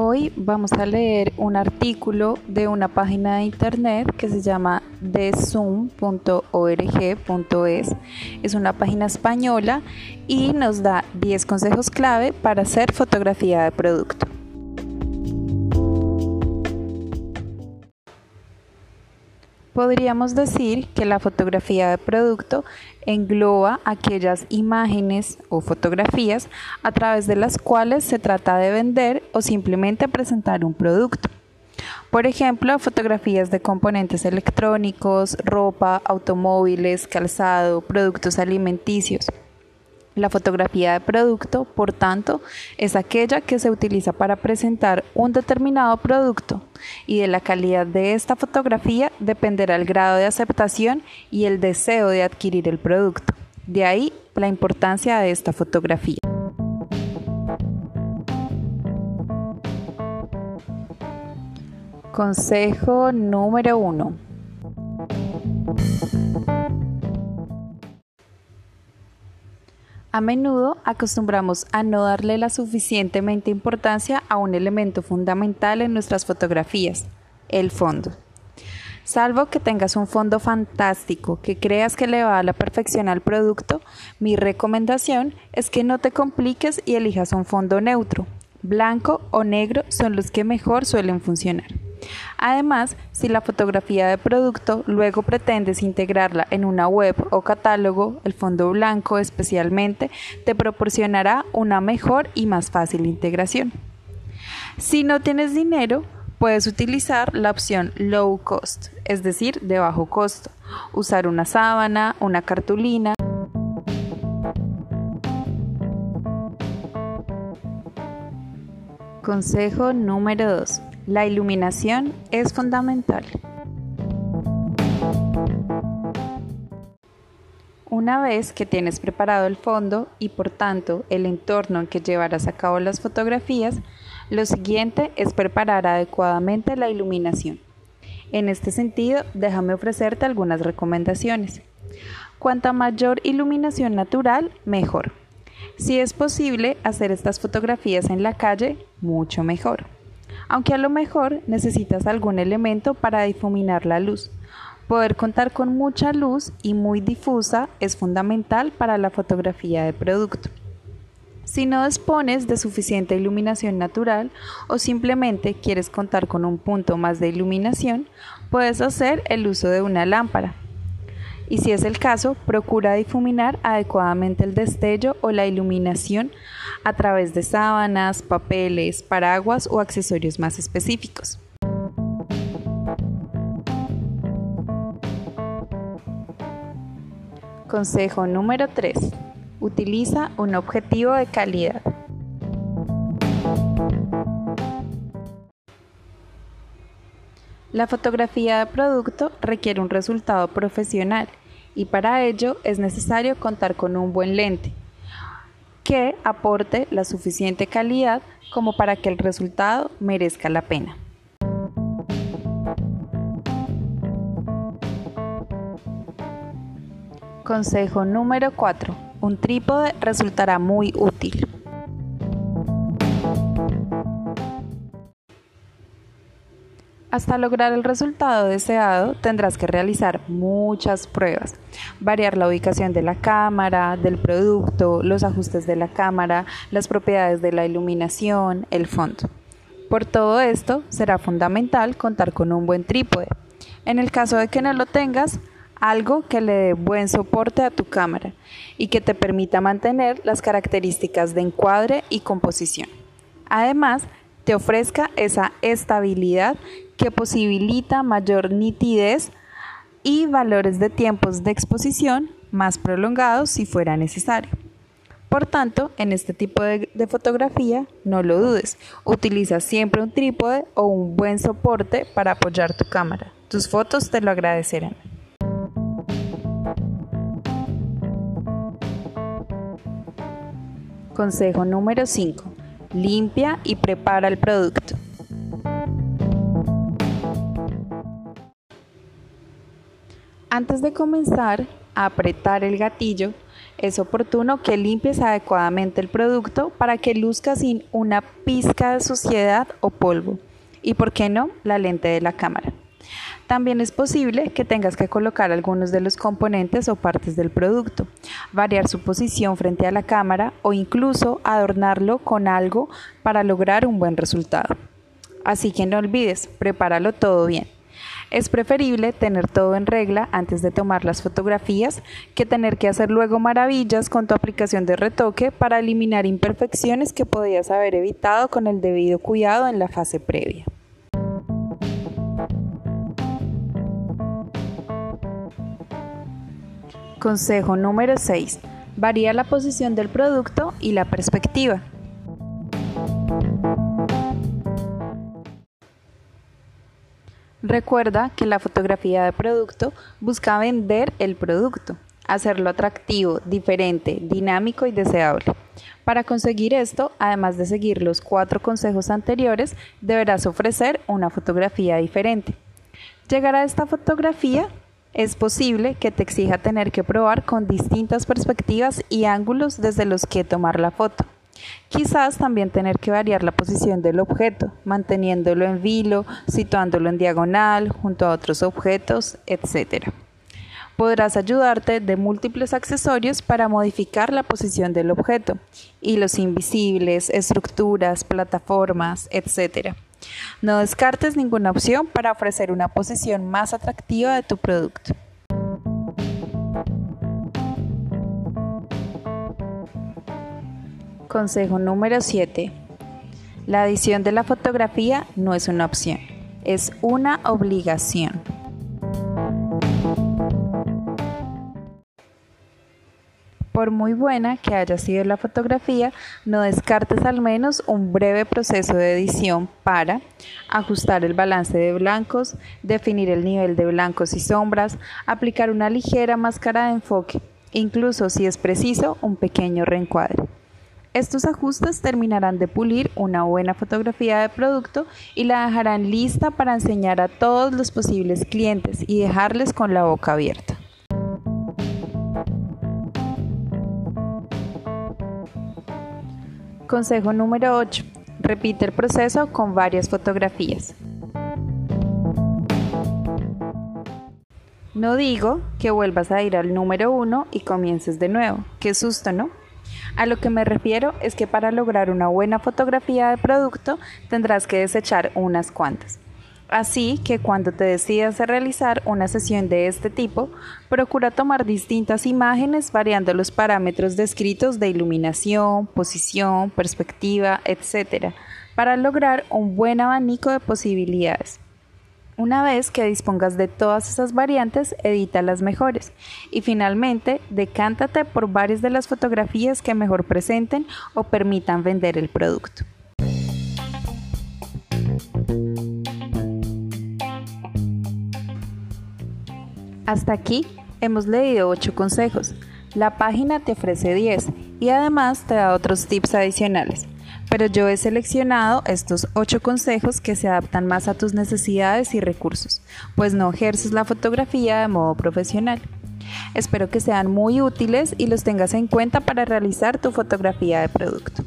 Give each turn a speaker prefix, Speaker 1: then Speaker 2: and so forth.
Speaker 1: Hoy vamos a leer un artículo de una página de internet que se llama thezoom.org.es. Es una página española y nos da 10 consejos clave para hacer fotografía de producto. Podríamos decir que la fotografía de producto engloba aquellas imágenes o fotografías a través de las cuales se trata de vender o simplemente presentar un producto. Por ejemplo, fotografías de componentes electrónicos, ropa, automóviles, calzado, productos alimenticios. La fotografía de producto, por tanto, es aquella que se utiliza para presentar un determinado producto y de la calidad de esta fotografía dependerá el grado de aceptación y el deseo de adquirir el producto. De ahí la importancia de esta fotografía. Consejo número 1. A menudo acostumbramos a no darle la suficientemente importancia a un elemento fundamental en nuestras fotografías, el fondo. Salvo que tengas un fondo fantástico que creas que le va a la perfección al producto, mi recomendación es que no te compliques y elijas un fondo neutro. Blanco o negro son los que mejor suelen funcionar. Además, si la fotografía de producto luego pretendes integrarla en una web o catálogo, el fondo blanco especialmente te proporcionará una mejor y más fácil integración. Si no tienes dinero, puedes utilizar la opción low cost, es decir, de bajo costo. Usar una sábana, una cartulina. Consejo número 2. La iluminación es fundamental. Una vez que tienes preparado el fondo y por tanto el entorno en que llevarás a cabo las fotografías, lo siguiente es preparar adecuadamente la iluminación. En este sentido, déjame ofrecerte algunas recomendaciones. Cuanta mayor iluminación natural, mejor. Si es posible hacer estas fotografías en la calle, mucho mejor aunque a lo mejor necesitas algún elemento para difuminar la luz. Poder contar con mucha luz y muy difusa es fundamental para la fotografía de producto. Si no dispones de suficiente iluminación natural o simplemente quieres contar con un punto más de iluminación, puedes hacer el uso de una lámpara y si es el caso, procura difuminar adecuadamente el destello o la iluminación a través de sábanas, papeles, paraguas o accesorios más específicos. Consejo número 3. Utiliza un objetivo de calidad. La fotografía de producto requiere un resultado profesional y para ello es necesario contar con un buen lente que aporte la suficiente calidad como para que el resultado merezca la pena. Consejo número 4. Un trípode resultará muy útil. Hasta lograr el resultado deseado tendrás que realizar muchas pruebas, variar la ubicación de la cámara, del producto, los ajustes de la cámara, las propiedades de la iluminación, el fondo. Por todo esto será fundamental contar con un buen trípode. En el caso de que no lo tengas, algo que le dé buen soporte a tu cámara y que te permita mantener las características de encuadre y composición. Además, te ofrezca esa estabilidad que posibilita mayor nitidez y valores de tiempos de exposición más prolongados si fuera necesario. Por tanto, en este tipo de, fotografía, no lo dudes, utiliza siempre un trípode o un buen soporte para apoyar tu cámara. Tus fotos te lo agradecerán. Consejo número 5. Limpia y prepara el producto. Antes de comenzar a apretar el gatillo, Es oportuno que limpies adecuadamente el producto para que luzca sin una pizca de suciedad o polvo. Y por qué no, la lente de la cámara. También es posible que tengas que colocar algunos de los componentes o partes del producto, variar su posición frente a la cámara o incluso adornarlo con algo para lograr un buen resultado. Así que no olvides, prepáralo todo bien. Es preferible tener todo en regla antes de tomar las fotografías que tener que hacer luego maravillas con tu aplicación de retoque para eliminar imperfecciones que podías haber evitado con el debido cuidado en la fase previa. Consejo número 6. Varía la posición del producto y la perspectiva. Recuerda que la fotografía de producto busca vender el producto, hacerlo atractivo, diferente, dinámico y deseable. Para conseguir esto, además de seguir los cuatro consejos anteriores, deberás ofrecer una fotografía diferente. Llegar a esta fotografía es posible que te exija tener que probar con distintas perspectivas y ángulos desde los que tomar la foto. Quizás también tener que variar la posición del objeto, manteniéndolo en vilo, situándolo en diagonal, junto a otros objetos, etc. Podrás ayudarte de múltiples accesorios para modificar la posición del objeto, hilos invisibles, estructuras, plataformas, etc. No descartes ninguna opción para ofrecer una posición más atractiva de tu producto. Consejo número 7. La edición de la fotografía no es una opción, es una obligación. Por muy buena que haya sido la fotografía, no descartes al menos un breve proceso de edición para ajustar el balance de blancos, definir el nivel de blancos y sombras, aplicar una ligera máscara de enfoque, incluso si es preciso un pequeño reencuadre. Estos ajustes terminarán de pulir una buena fotografía de producto y la dejarán lista para enseñar a todos los posibles clientes y dejarles con la boca abierta. Consejo número 8. Repite el proceso con varias fotografías. No digo que vuelvas a ir al número 1 y comiences de nuevo. Qué susto, ¿no? A lo que me refiero es que para lograr una buena fotografía de producto tendrás que desechar unas cuantas. Así que cuando te decidas a realizar una sesión de este tipo, procura tomar distintas imágenes variando los parámetros descritos de iluminación, posición, perspectiva, etc., para lograr un buen abanico de posibilidades. Una vez que dispongas de todas esas variantes, edita las mejores. Y finalmente, decántate por varias de las fotografías que mejor presenten o permitan vender el producto. Hasta aquí hemos leído 8 consejos. La página te ofrece 10 y además te da otros tips adicionales pero yo he seleccionado estos 8 consejos que se adaptan más a tus necesidades y recursos, pues no ejerces la fotografía de modo profesional. Espero que sean muy útiles y los tengas en cuenta para realizar tu fotografía de producto.